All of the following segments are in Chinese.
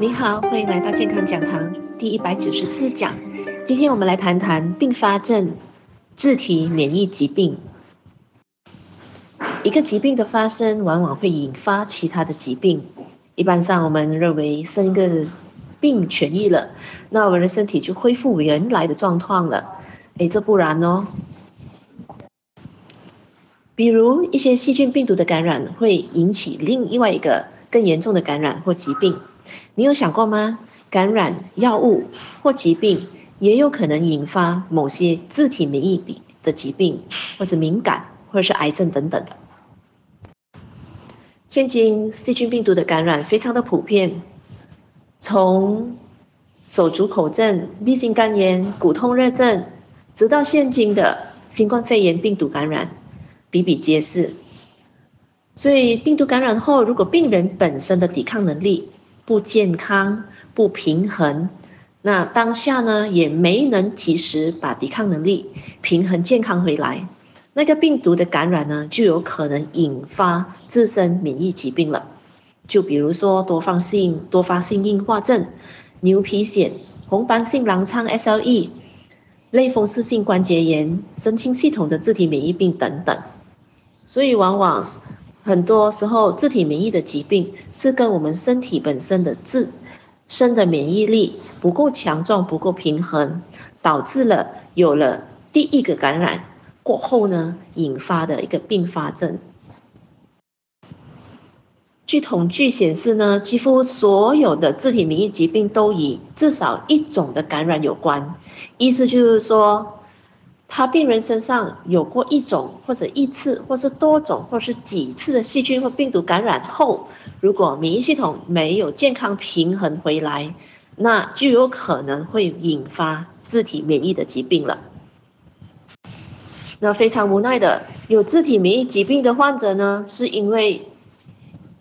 你好，欢迎来到健康讲堂第一百九十四讲。今天我们来谈谈并发症、自体免疫疾病。一个疾病的发生，往往会引发其他的疾病。一般上，我们认为生一个病痊愈了，那我们的身体就恢复原来的状况了。哎，这不然哦。比如一些细菌、病毒的感染，会引起另外一个更严重的感染或疾病。你有想过吗？感染药物或疾病，也有可能引发某些自体免疫的疾病，或者敏感，或者是癌症等等的。现今细菌病毒的感染非常的普遍，从手足口症、B 型肝炎、骨痛热症，直到现今的新冠肺炎病毒感染，比比皆是。所以病毒感染后，如果病人本身的抵抗能力不健康、不平衡，那当下呢也没能及时把抵抗能力平衡健康回来，那个病毒的感染呢就有可能引发自身免疫疾病了。就比如说多发性多发性硬化症、牛皮癣、红斑性狼疮 （SLE）、类风湿性关节炎、神经系统的自体免疫病等等。所以往往。很多时候，自体免疫的疾病是跟我们身体本身的自身的免疫力不够强壮、不够平衡，导致了有了第一个感染过后呢，引发的一个并发症。据统计显示呢，几乎所有的自体免疫疾病都与至少一种的感染有关，意思就是说。他病人身上有过一种或者一次，或是多种，或是几次的细菌或病毒感染后，如果免疫系统没有健康平衡回来，那就有可能会引发自体免疫的疾病了。那非常无奈的，有自体免疫疾病的患者呢，是因为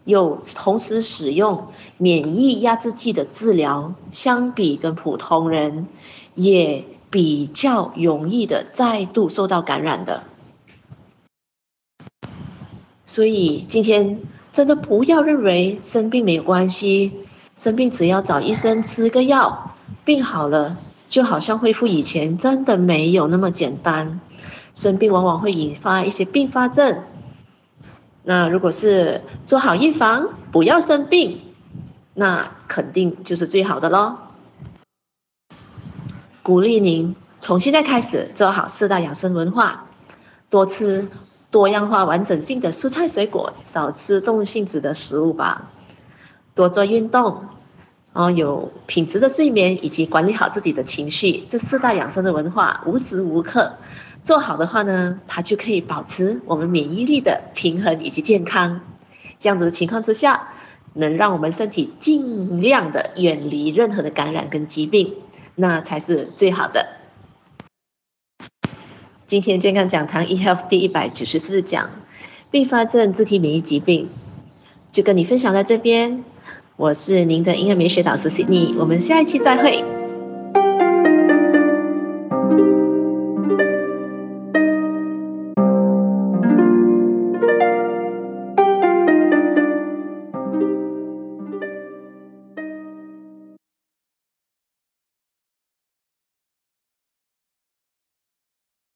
有同时使用免疫压制剂的治疗，相比跟普通人也。比较容易的再度受到感染的，所以今天真的不要认为生病没有关系，生病只要找医生吃个药，病好了就好像恢复以前，真的没有那么简单。生病往往会引发一些并发症，那如果是做好预防，不要生病，那肯定就是最好的喽。鼓励您从现在开始做好四大养生文化，多吃多样化完整性的蔬菜水果，少吃动物性质的食物吧。多做运动，哦，有品质的睡眠，以及管理好自己的情绪，这四大养生的文化无时无刻做好的话呢，它就可以保持我们免疫力的平衡以及健康。这样子的情况之下，能让我们身体尽量的远离任何的感染跟疾病。那才是最好的。今天健康讲堂 eHealth 第一百九十四讲，并发症自体免疫疾病，就跟你分享到这边。我是您的营养美学导师 Sydney，我们下一期再会。